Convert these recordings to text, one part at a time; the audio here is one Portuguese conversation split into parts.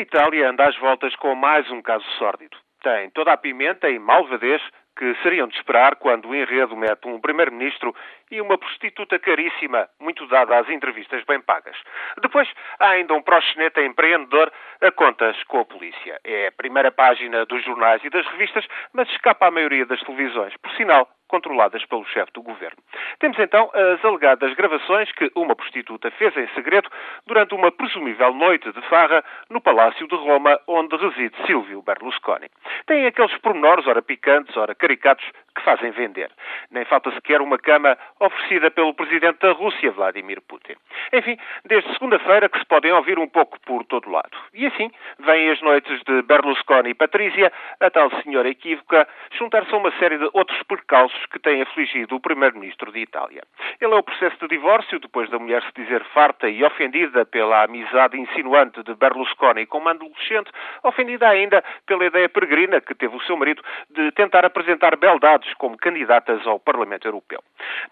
Itália anda às voltas com mais um caso sórdido. Tem toda a pimenta e malvadez que seriam de esperar quando o enredo mete um primeiro-ministro e uma prostituta caríssima, muito dada às entrevistas bem pagas. Depois há ainda um proxeneta empreendedor a contas com a polícia. É a primeira página dos jornais e das revistas, mas escapa à maioria das televisões. Por sinal, controladas pelo chefe do governo. Temos então as alegadas gravações que uma prostituta fez em segredo durante uma presumível noite de farra no Palácio de Roma, onde reside Silvio Berlusconi. Tem aqueles pormenores, ora picantes, ora caricatos, que fazem vender. Nem falta sequer uma cama oferecida pelo presidente da Rússia, Vladimir Putin. Enfim, desde segunda-feira que se podem ouvir um pouco por todo lado. E assim, vêm as noites de Berlusconi e Patrícia, a tal senhora equívoca, juntar-se a uma série de outros percalços que têm afligido o primeiro-ministro de Itália. Ele é o processo de divórcio, depois da mulher se dizer farta e ofendida pela amizade insinuante de Berlusconi com uma adolescente, ofendida ainda pela ideia peregrina que teve o seu marido de tentar apresentar beldades como candidatas ao Parlamento Europeu.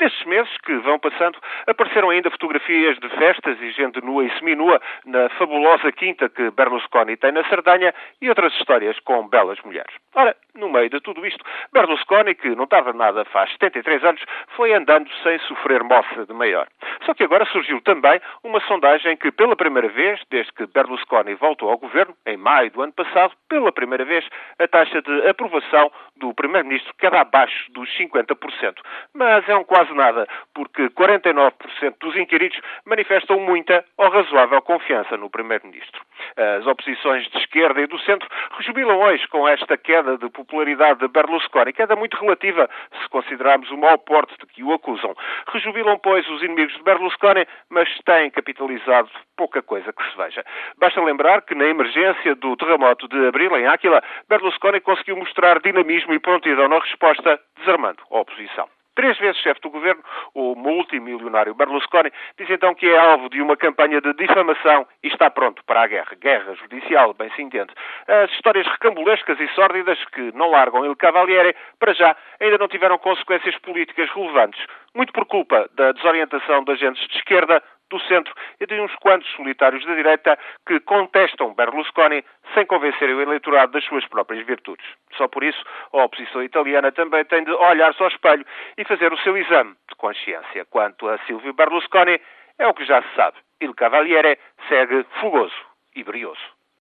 Nestes meses que vão passando, apareceram ainda fotografias de festas e gente nua e seminua na fabulosa quinta que Berlusconi tem na Sardanha e outras histórias com belas mulheres. Ora, no meio de tudo isto, Berlusconi, que não estava nada faz 73 anos, foi andando sem sofrer moça de maior. Só que agora surgiu também uma sondagem que, pela primeira vez, desde que Berlusconi voltou ao governo, em maio do ano passado, pela primeira vez, a taxa de aprovação do primeiro-ministro queda abaixo dos 50%. Mas é um quase nada, porque 49% dos inquiridos manifestam muita ou razoável confiança no primeiro-ministro. As oposições de esquerda e do centro rejubilam hoje com esta queda de popularidade de Berlusconi, queda muito relativa se considerarmos o mau porte de que o acusam. Rejubilam, pois, os inimigos de Berlusconi, mas têm capitalizado pouca coisa que se veja. Basta lembrar que na emergência do terremoto de abril em Áquila, Berlusconi conseguiu mostrar dinamismo e prontidão na resposta, desarmando a oposição três vezes chefe do governo, o multimilionário Berlusconi, diz então que é alvo de uma campanha de difamação e está pronto para a guerra. Guerra judicial, bem se entende. As histórias recambulescas e sórdidas que não largam Il Cavaliere, para já, ainda não tiveram consequências políticas relevantes, muito por culpa da desorientação de agentes de esquerda do centro e de uns quantos solitários da direita que contestam Berlusconi sem convencerem o eleitorado das suas próprias virtudes. Só por isso, a oposição italiana também tem de olhar-se ao espelho e fazer o seu exame de consciência. Quanto a Silvio Berlusconi, é o que já se sabe. Il Cavaliere segue fogoso e brioso.